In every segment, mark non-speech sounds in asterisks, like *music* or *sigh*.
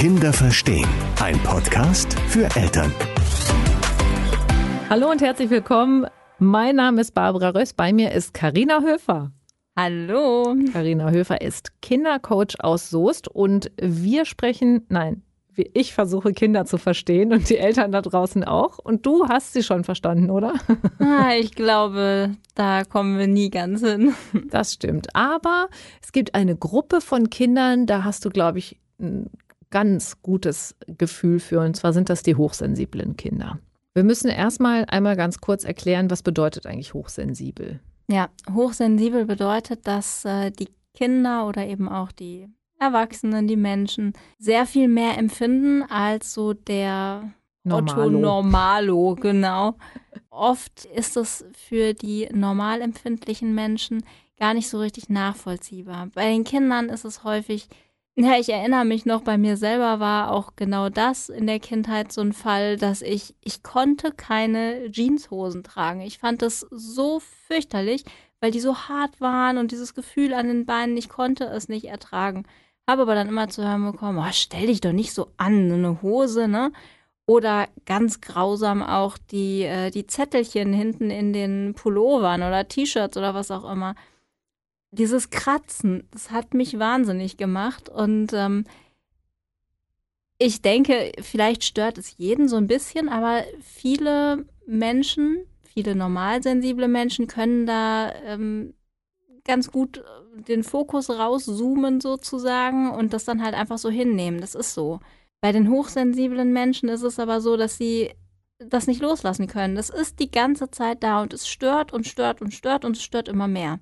Kinder verstehen. Ein Podcast für Eltern. Hallo und herzlich willkommen. Mein Name ist Barbara Röss. Bei mir ist Karina Höfer. Hallo. Karina Höfer ist Kindercoach aus Soest und wir sprechen, nein, ich versuche Kinder zu verstehen und die Eltern da draußen auch. Und du hast sie schon verstanden, oder? *laughs* Ah, ich glaube, da kommen wir nie ganz hin. Das stimmt. Aber es gibt eine Gruppe von Kindern, da hast du, glaube ich, ein ganz gutes Gefühl für. Und zwar sind das die hochsensiblen Kinder. Wir müssen erstmal einmal ganz kurz erklären, was bedeutet eigentlich hochsensibel? Ja, hochsensibel bedeutet, dass äh, die Kinder oder eben auch die Erwachsenen, die Menschen sehr viel mehr empfinden als so der Normalo. Otto Normalo, genau. Oft ist es für die normal empfindlichen Menschen gar nicht so richtig nachvollziehbar. Bei den Kindern ist es häufig, ja, ich erinnere mich noch, bei mir selber war auch genau das in der Kindheit so ein Fall, dass ich, ich konnte keine Jeanshosen tragen. Ich fand das so fürchterlich, weil die so hart waren und dieses Gefühl an den Beinen, ich konnte es nicht ertragen. Habe aber dann immer zu hören bekommen, oh, stell dich doch nicht so an, eine Hose, ne? Oder ganz grausam auch die, äh, die Zettelchen hinten in den Pullovern oder T-Shirts oder was auch immer. Dieses Kratzen, das hat mich wahnsinnig gemacht. Und ähm, ich denke, vielleicht stört es jeden so ein bisschen, aber viele Menschen, viele normalsensible Menschen können da ähm, ganz gut äh, den Fokus rauszoomen sozusagen und das dann halt einfach so hinnehmen. Das ist so. Bei den hochsensiblen Menschen ist es aber so, dass sie das nicht loslassen können. Das ist die ganze Zeit da und es stört und stört und stört und es stört immer mehr.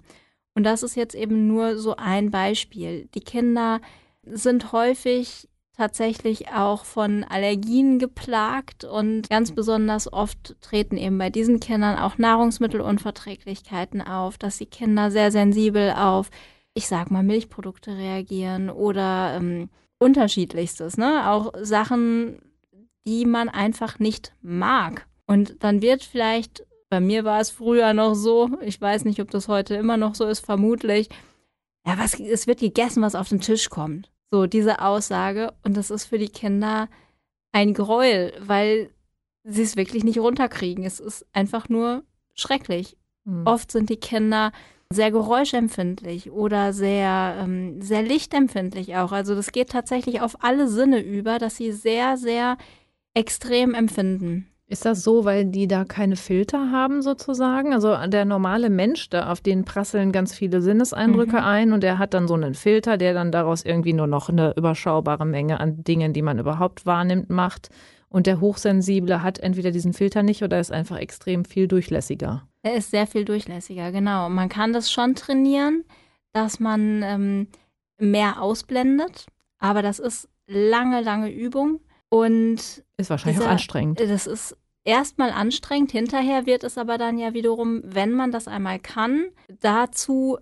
Und das ist jetzt eben nur so ein Beispiel. Die Kinder sind häufig tatsächlich auch von Allergien geplagt und ganz besonders oft treten eben bei diesen Kindern auch Nahrungsmittelunverträglichkeiten auf, dass die Kinder sehr sensibel auf, ich sag mal, Milchprodukte reagieren oder ähm, unterschiedlichstes, ne? Auch Sachen, die man einfach nicht mag. Und dann wird vielleicht, bei mir war es früher noch so, ich weiß nicht, ob das heute immer noch so ist, vermutlich, ja, was, es wird gegessen, was auf den Tisch kommt. So, diese Aussage. Und das ist für die Kinder ein Gräuel, weil sie es wirklich nicht runterkriegen. Es ist einfach nur schrecklich. Mhm. Oft sind die Kinder sehr geräuschempfindlich oder sehr, ähm, sehr lichtempfindlich auch. Also das geht tatsächlich auf alle Sinne über, dass sie sehr, sehr extrem empfinden. Ist das so, weil die da keine Filter haben sozusagen? Also der normale Mensch, da auf den prasseln ganz viele Sinneseindrücke mhm. ein und er hat dann so einen Filter, der dann daraus irgendwie nur noch eine überschaubare Menge an Dingen, die man überhaupt wahrnimmt, macht. Und der Hochsensible hat entweder diesen Filter nicht oder ist einfach extrem viel durchlässiger. Er ist sehr viel durchlässiger, genau. Man kann das schon trainieren, dass man ähm, mehr ausblendet, aber das ist lange, lange Übung. Und ist wahrscheinlich dieser, auch anstrengend. Das ist erstmal anstrengend, hinterher wird es aber dann ja wiederum, wenn man das einmal kann, dazu,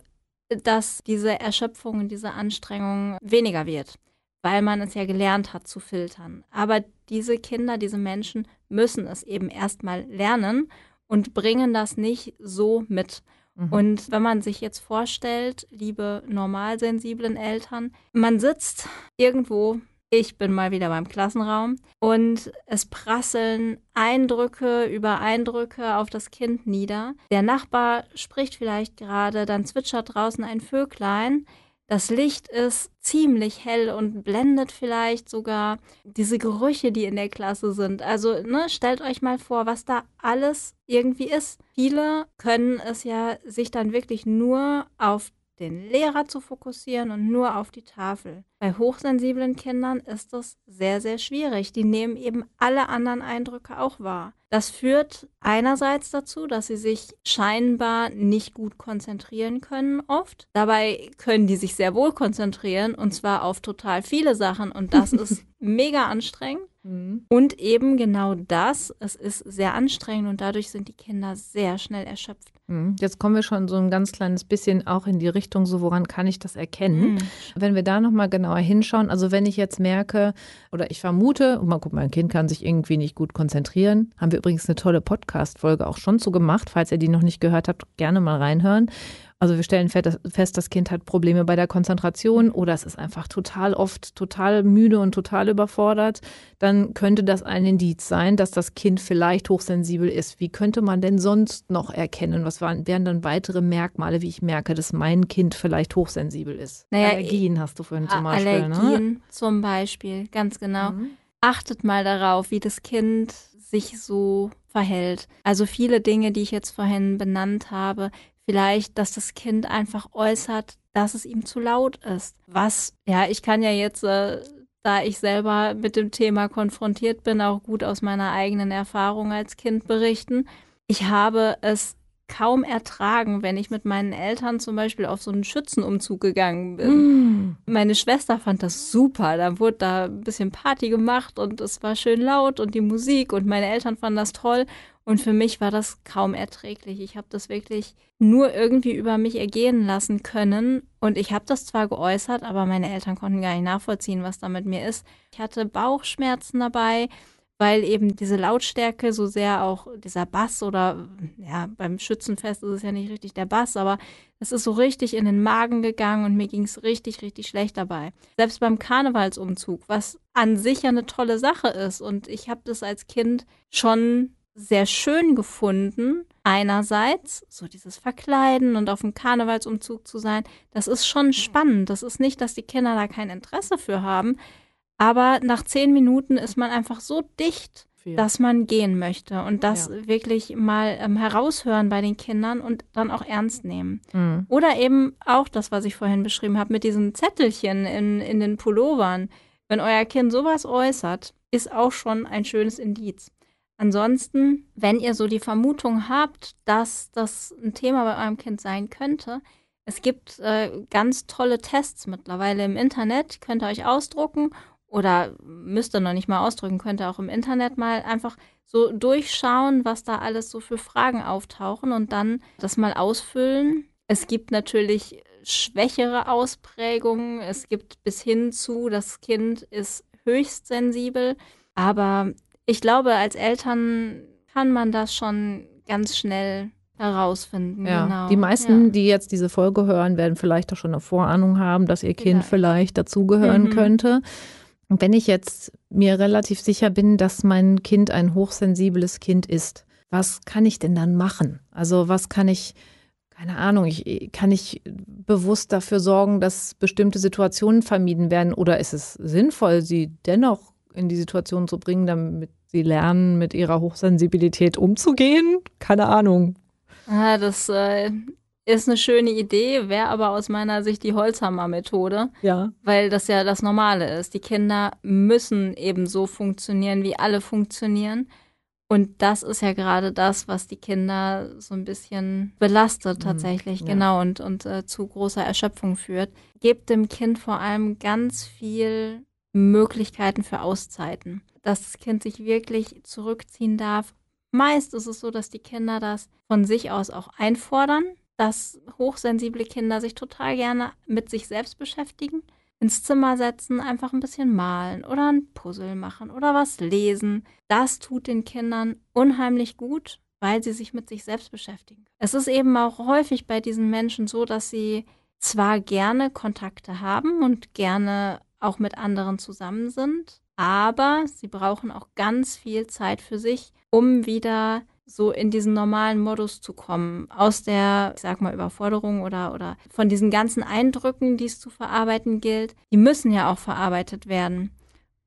dass diese Erschöpfung und diese Anstrengung weniger wird, weil man es ja gelernt hat zu filtern. Aber diese Kinder, diese Menschen müssen es eben erstmal lernen und bringen das nicht so mit. Mhm. Und wenn man sich jetzt vorstellt, liebe normalsensiblen Eltern, man sitzt irgendwo ich bin mal wieder beim Klassenraum und es prasseln Eindrücke über Eindrücke auf das Kind nieder. Der Nachbar spricht vielleicht gerade, dann zwitschert draußen ein Vöglein. Das Licht ist ziemlich hell und blendet vielleicht sogar diese Gerüche, die in der Klasse sind. Also ne, stellt euch mal vor, was da alles irgendwie ist. Viele können es ja sich dann wirklich nur auf den Lehrer zu fokussieren und nur auf die Tafel. Bei hochsensiblen Kindern ist das sehr, sehr schwierig. Die nehmen eben alle anderen Eindrücke auch wahr. Das führt einerseits dazu, dass sie sich scheinbar nicht gut konzentrieren können oft. Dabei können die sich sehr wohl konzentrieren und zwar auf total viele Sachen und das *laughs* ist mega anstrengend. Mhm. Und eben genau das, es ist sehr anstrengend und dadurch sind die Kinder sehr schnell erschöpft. Mhm. Jetzt kommen wir schon so ein ganz kleines bisschen auch in die Richtung, so woran kann ich das erkennen? Mhm. Wenn wir da nochmal genauer hinschauen, also wenn ich jetzt merke oder ich vermute, und mal guck, mein Kind kann sich irgendwie nicht gut konzentrieren, haben wir übrigens eine tolle Podcast-Folge auch schon zu gemacht. Falls ihr die noch nicht gehört habt, gerne mal reinhören. Also wir stellen fest, das Kind hat Probleme bei der Konzentration oder es ist einfach total oft total müde und total überfordert. Dann könnte das ein Indiz sein, dass das Kind vielleicht hochsensibel ist. Wie könnte man denn sonst noch erkennen? Was wären dann weitere Merkmale, wie ich merke, dass mein Kind vielleicht hochsensibel ist? Naja, Allergien hast du vorhin zum Beispiel. Ne? Allergien ne? zum Beispiel, ganz genau. Mhm. Achtet mal darauf, wie das Kind sich so verhält. Also viele Dinge, die ich jetzt vorhin benannt habe, vielleicht, dass das Kind einfach äußert, dass es ihm zu laut ist. Was, ja, ich kann ja jetzt, äh, da ich selber mit dem Thema konfrontiert bin, auch gut aus meiner eigenen Erfahrung als Kind berichten. Ich habe es kaum ertragen, wenn ich mit meinen Eltern zum Beispiel auf so einen Schützenumzug gegangen bin. Mm. Meine Schwester fand das super. Da wurde da ein bisschen Party gemacht und es war schön laut und die Musik und meine Eltern fanden das toll. Und für mich war das kaum erträglich. Ich habe das wirklich nur irgendwie über mich ergehen lassen können. Und ich habe das zwar geäußert, aber meine Eltern konnten gar nicht nachvollziehen, was da mit mir ist. Ich hatte Bauchschmerzen dabei, weil eben diese Lautstärke so sehr auch dieser Bass oder ja, beim Schützenfest ist es ja nicht richtig der Bass, aber es ist so richtig in den Magen gegangen und mir ging es richtig, richtig schlecht dabei. Selbst beim Karnevalsumzug, was an sich ja eine tolle Sache ist. Und ich habe das als Kind schon sehr schön gefunden. Einerseits so dieses Verkleiden und auf dem Karnevalsumzug zu sein, das ist schon spannend. Das ist nicht, dass die Kinder da kein Interesse für haben, aber nach zehn Minuten ist man einfach so dicht, Viel. dass man gehen möchte und das ja. wirklich mal ähm, heraushören bei den Kindern und dann auch ernst nehmen. Mhm. Oder eben auch das, was ich vorhin beschrieben habe, mit diesen Zettelchen in, in den Pullovern. Wenn euer Kind sowas äußert, ist auch schon ein schönes Indiz. Ansonsten, wenn ihr so die Vermutung habt, dass das ein Thema bei eurem Kind sein könnte, es gibt äh, ganz tolle Tests mittlerweile im Internet, könnt ihr euch ausdrucken oder müsst ihr noch nicht mal ausdrücken, könnt ihr auch im Internet mal einfach so durchschauen, was da alles so für Fragen auftauchen und dann das mal ausfüllen. Es gibt natürlich schwächere Ausprägungen. Es gibt bis hin zu, das Kind ist höchst sensibel. Aber ich glaube, als Eltern kann man das schon ganz schnell herausfinden. Ja. Genau. Die meisten, ja. die jetzt diese Folge hören, werden vielleicht auch schon eine Vorahnung haben, dass ihr Kind vielleicht, vielleicht dazugehören mhm. könnte. Wenn ich jetzt mir relativ sicher bin, dass mein Kind ein hochsensibles Kind ist, was kann ich denn dann machen? Also was kann ich, keine Ahnung, ich, kann ich bewusst dafür sorgen, dass bestimmte Situationen vermieden werden? Oder ist es sinnvoll, sie dennoch in die Situation zu bringen, damit sie lernen, mit ihrer Hochsensibilität umzugehen? Keine Ahnung. Ah, das äh, ist eine schöne Idee, wäre aber aus meiner Sicht die Holzhammer-Methode. Ja. Weil das ja das Normale ist. Die Kinder müssen eben so funktionieren, wie alle funktionieren. Und das ist ja gerade das, was die Kinder so ein bisschen belastet mhm. tatsächlich, mhm, ja. genau, und, und äh, zu großer Erschöpfung führt. Gebt dem Kind vor allem ganz viel Möglichkeiten für Auszeiten, dass das Kind sich wirklich zurückziehen darf. Meist ist es so, dass die Kinder das von sich aus auch einfordern, dass hochsensible Kinder sich total gerne mit sich selbst beschäftigen, ins Zimmer setzen, einfach ein bisschen malen oder ein Puzzle machen oder was lesen. Das tut den Kindern unheimlich gut, weil sie sich mit sich selbst beschäftigen. Es ist eben auch häufig bei diesen Menschen so, dass sie zwar gerne Kontakte haben und gerne auch mit anderen zusammen sind, aber sie brauchen auch ganz viel Zeit für sich, um wieder so in diesen normalen Modus zu kommen, aus der, ich sag mal, Überforderung oder, oder von diesen ganzen Eindrücken, die es zu verarbeiten gilt, die müssen ja auch verarbeitet werden.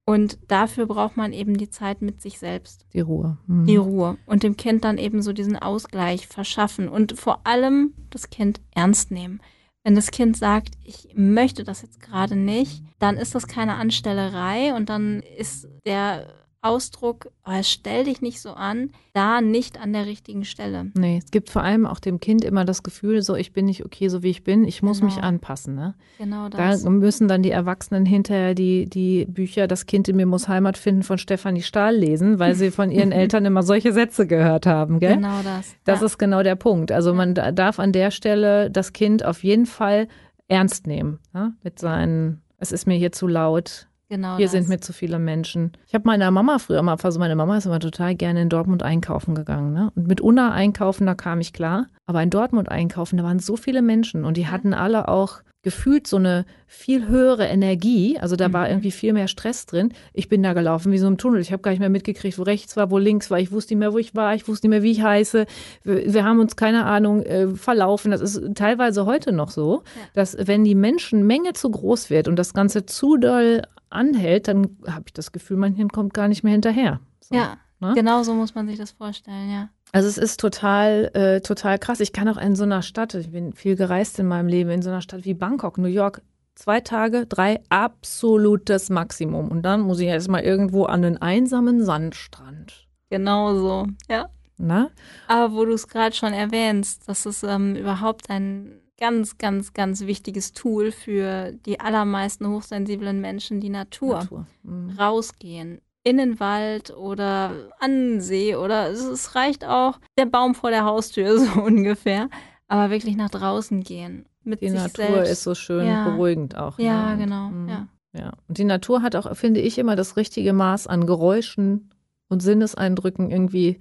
Und dafür braucht man eben die Zeit mit sich selbst. Die Ruhe. Mhm. Die Ruhe. Und dem Kind dann eben so diesen Ausgleich verschaffen und vor allem das Kind ernst nehmen. Wenn das Kind sagt, ich möchte das jetzt gerade nicht, dann ist das keine Anstellerei und dann ist der Ausdruck, oh, stell dich nicht so an, da nicht an der richtigen Stelle. Nee, es gibt vor allem auch dem Kind immer das Gefühl, so ich bin nicht okay, so wie ich bin, ich muss genau. mich anpassen. Ne? Genau das. Da müssen dann die Erwachsenen hinterher die, die Bücher Das Kind in mir muss Heimat finden von Stefanie Stahl lesen, weil sie von ihren *laughs* Eltern immer solche Sätze gehört haben. Gell? Genau das. Das ja. ist genau der Punkt. Also man darf an der Stelle das Kind auf jeden Fall ernst nehmen. Ne? Mit seinen, es ist mir hier zu laut, Genau Hier das. sind mir zu viele Menschen. Ich habe meiner Mama früher mal, also meine Mama ist immer total gerne in Dortmund einkaufen gegangen. Ne? Und mit Unna einkaufen, da kam ich klar. Aber in Dortmund einkaufen, da waren so viele Menschen und die hatten alle auch gefühlt so eine viel höhere Energie. Also da war Mhm. irgendwie viel mehr Stress drin. Ich bin da gelaufen wie so im Tunnel. Ich habe gar nicht mehr mitgekriegt, wo rechts war, wo links war. Ich wusste nicht mehr, wo ich war. Ich wusste nicht mehr, wie ich heiße. Wir, wir haben uns, keine Ahnung, äh, verlaufen. Das ist teilweise heute noch so, dass wenn die Menschenmenge zu groß wird und das Ganze zu doll anhält, dann habe ich das Gefühl, mein Hirn kommt gar nicht mehr hinterher. So. Ja, ne? genau so muss man sich das vorstellen, ja. Also es ist total, äh, total krass. Ich kann auch in so einer Stadt, ich bin viel gereist in meinem Leben, in so einer Stadt wie Bangkok, New York, zwei Tage, drei, absolutes Maximum. Und dann muss ich erstmal irgendwo an einen einsamen Sandstrand. Genau so, ja. Na? Aber wo du es gerade schon erwähnst, das ist ähm, überhaupt ein ganz, ganz, ganz wichtiges Tool für die allermeisten hochsensiblen Menschen, die Natur. Natur. Mhm. Rausgehen. In den Wald oder an den See oder es, reicht auch der Baum vor der Haustür, *laughs* so ungefähr. Aber wirklich nach draußen gehen. Mit Die sich Natur selbst. ist so schön Ja. beruhigend auch. Ja, ne? genau. Mhm. Ja. Ja, und die Natur hat auch, finde ich, immer das richtige Maß an Geräuschen und Sinneseindrücken. Irgendwie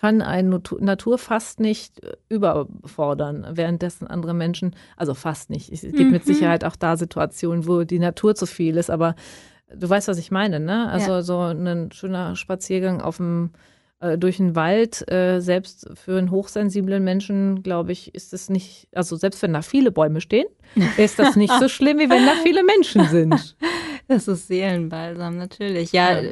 kann ein Natu- Natur fast nicht äh, überfordern, währenddessen andere Menschen, also fast nicht. Es gibt mit Mhm. Sicherheit auch da Situationen, wo die Natur zu viel ist, aber du weißt, was ich meine, ne? Also Ja. so ein schöner Spaziergang auf dem äh, durch den Wald, äh, selbst für einen hochsensiblen Menschen, glaube ich, ist es nicht, also selbst wenn da viele Bäume stehen, *laughs* ist das nicht so schlimm, wie wenn da viele Menschen sind. Das ist Seelenbalsam, natürlich. Ja, Ja.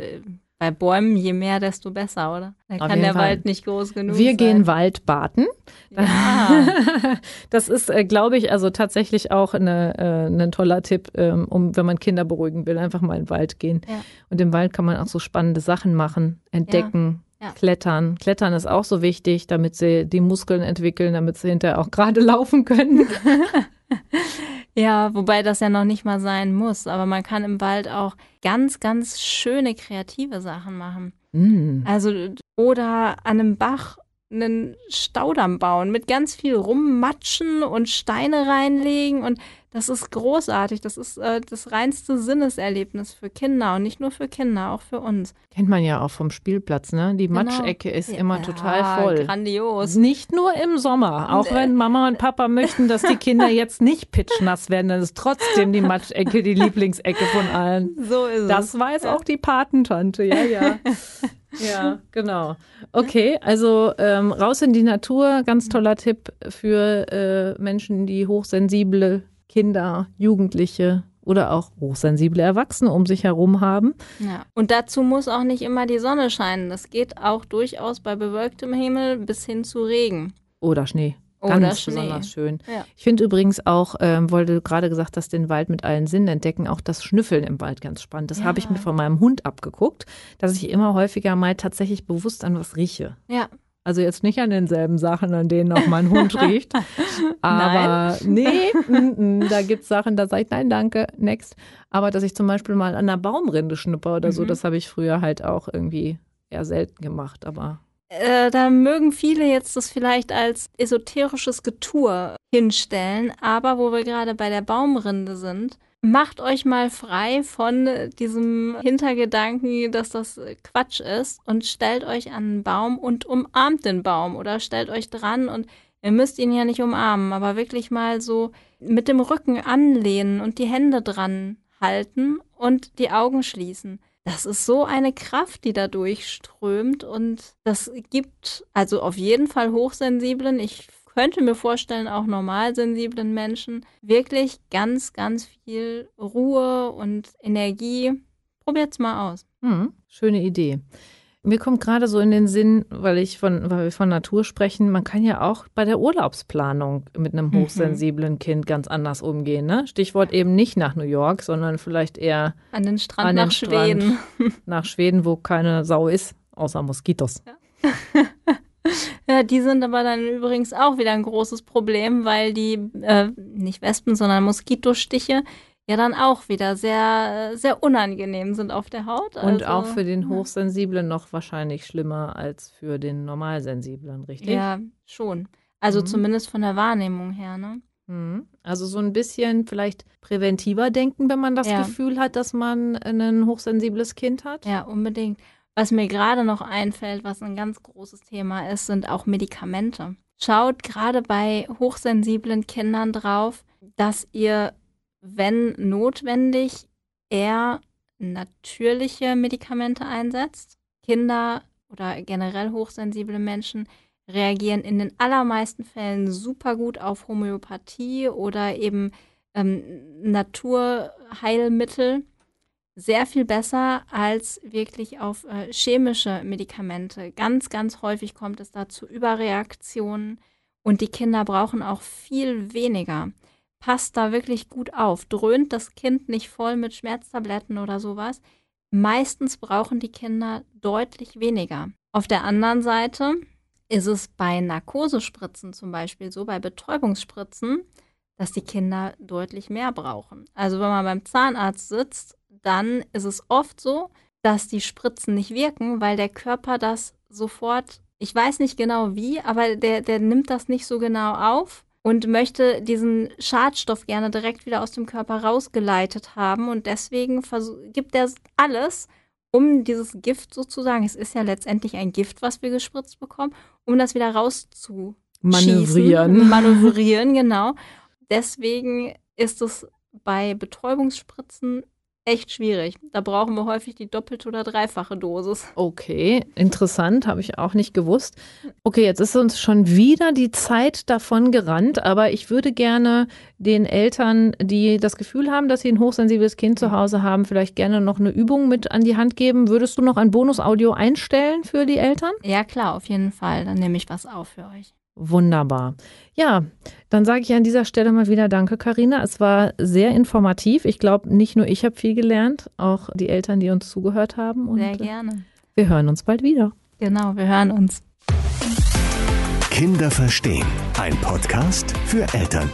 Bei Bäumen je mehr, desto besser, oder? Dann Auf kann der Fall. Wald nicht groß genug Wir sein. gehen Waldbaden. Ja. *laughs* Das ist, äh, glaube ich, also tatsächlich auch eine, äh, ein toller Tipp, ähm, um, wenn man Kinder beruhigen will, einfach mal in den Wald gehen. Ja. Und im Wald kann man auch so spannende Sachen machen, entdecken, Ja. klettern. Klettern ist auch so wichtig, damit sie die Muskeln entwickeln, damit sie hinterher auch gerade *laughs* laufen können. *laughs* Ja, wobei das ja noch nicht mal sein muss. Aber man kann im Wald auch ganz, ganz schöne kreative Sachen machen. Mm. Also, oder an einem Bach einen Staudamm bauen, mit ganz viel rummatschen und Steine reinlegen. Und das ist großartig. Das ist äh, das reinste Sinneserlebnis für Kinder und nicht nur für Kinder, auch für uns. Kennt man ja auch vom Spielplatz, ne? Die Genau. Matschecke ist immer Ja, total voll. Grandios. Nicht nur im Sommer. Auch wenn Mama und Papa möchten, dass die Kinder jetzt nicht pitschnass werden, dann ist trotzdem die Matschecke die Lieblingsecke von allen. So ist es. Das weiß auch die Patentante, ja, ja. *laughs* Ja, genau. Okay, also ähm, raus in die Natur, ganz toller Tipp für äh, Menschen, die hochsensible Kinder, Jugendliche oder auch hochsensible Erwachsene um sich herum haben. Ja. Und dazu muss auch nicht immer die Sonne scheinen. Das geht auch durchaus bei bewölktem Himmel bis hin zu Regen. Oder Schnee. Oder Ganz Schnee. besonders schön. Ja. Ich finde übrigens auch, ähm, weil du gerade gesagt hast, den Wald mit allen Sinnen entdecken, auch das Schnüffeln im Wald ganz spannend. Das Ja. habe ich mir von meinem Hund abgeguckt, dass ich immer häufiger mal tatsächlich bewusst an was rieche. Ja. Also jetzt nicht an denselben Sachen, an denen auch mein Hund *laughs* riecht. Aber nee, mm, mm, da gibt es Sachen, da sage ich, nein, danke, next. Aber dass ich zum Beispiel mal an einer Baumrinde schnupper oder so, Mhm. das habe ich früher halt auch irgendwie eher selten gemacht. Aber Äh, da mögen viele jetzt das vielleicht als esoterisches Getue hinstellen, aber wo wir gerade bei der Baumrinde sind, macht euch mal frei von diesem Hintergedanken, dass das Quatsch ist und stellt euch an einen Baum und umarmt den Baum oder stellt euch dran und ihr müsst ihn ja nicht umarmen, aber wirklich mal so mit dem Rücken anlehnen und die Hände dran halten und die Augen schließen. Das ist so eine Kraft, die da durchströmt und das gibt also auf jeden Fall hochsensiblen, ich könnte mir vorstellen auch normalsensiblen Menschen wirklich ganz, ganz viel Ruhe und Energie. Probiert's mal aus. Hm, schöne Idee. Mir kommt gerade so in den Sinn, weil ich von, weil wir von Natur sprechen, man kann ja auch bei der Urlaubsplanung mit einem Mhm. hochsensiblen Kind ganz anders umgehen. Ne? Stichwort eben nicht nach New York, sondern vielleicht eher An den Strand An den nach Strand. Schweden. *laughs* nach Schweden, wo keine Sau ist, außer Moskitos. *laughs* Ja, die sind aber dann übrigens auch wieder ein großes Problem, weil die, äh, nicht Wespen, sondern Moskitostiche ja dann auch wieder sehr, sehr unangenehm sind auf der Haut. Und Also, auch für den. Hochsensiblen noch wahrscheinlich schlimmer als für den Normalsensiblen, richtig? Ja, schon. Also Mhm. zumindest von der Wahrnehmung her, ne? Mhm. Also so ein bisschen vielleicht präventiver denken, wenn man das ja. Gefühl hat, dass man ein hochsensibles Kind hat. Ja, unbedingt. Was mir gerade noch einfällt, was ein ganz großes Thema ist, sind auch Medikamente. Schaut gerade bei hochsensiblen Kindern drauf, dass ihr, wenn notwendig, eher natürliche Medikamente einsetzt. Kinder oder generell hochsensible Menschen reagieren in den allermeisten Fällen super gut auf Homöopathie oder eben ähm, Naturheilmittel sehr viel besser als wirklich auf äh, chemische Medikamente. Ganz, ganz häufig kommt es da zu Überreaktionen und die Kinder brauchen auch viel weniger. Passt da wirklich gut auf. Dröhnt das Kind nicht voll mit Schmerztabletten oder sowas. Meistens brauchen die Kinder deutlich weniger. Auf der anderen Seite ist es bei Narkosespritzen zum Beispiel so, bei Betäubungsspritzen, dass die Kinder deutlich mehr brauchen. Also wenn man beim Zahnarzt sitzt dann ist es oft so, dass die Spritzen nicht wirken, weil der Körper das sofort, ich weiß nicht genau wie, aber der, der nimmt das nicht so genau auf und möchte diesen Schadstoff gerne direkt wieder aus dem Körper rausgeleitet haben. Und deswegen gibt er alles, um dieses Gift sozusagen, es ist ja letztendlich ein Gift, was wir gespritzt bekommen, um das wieder rauszu manövrieren. Manövrieren, genau. Deswegen ist es bei Betäubungsspritzen echt schwierig. Da brauchen wir häufig die doppelte oder dreifache Dosis. Okay, interessant, habe ich auch nicht gewusst. Okay, jetzt ist uns schon wieder die Zeit davon gerannt, aber ich würde gerne den Eltern, die das Gefühl haben, dass sie ein hochsensibles Kind zu Hause haben, vielleicht gerne noch eine Übung mit an die Hand geben. Würdest du noch ein Bonusaudio einstellen für die Eltern? Ja, klar, auf jeden Fall. Dann nehme ich was auf für euch. Wunderbar. Ja, dann sage ich an dieser Stelle mal wieder Danke, Karina. Es war sehr informativ. Ich glaube, nicht nur ich habe viel gelernt, auch die Eltern, die uns zugehört haben. Und sehr gerne. Wir hören uns bald wieder. Genau, wir hören uns. Kinder verstehen. Ein Podcast für Eltern.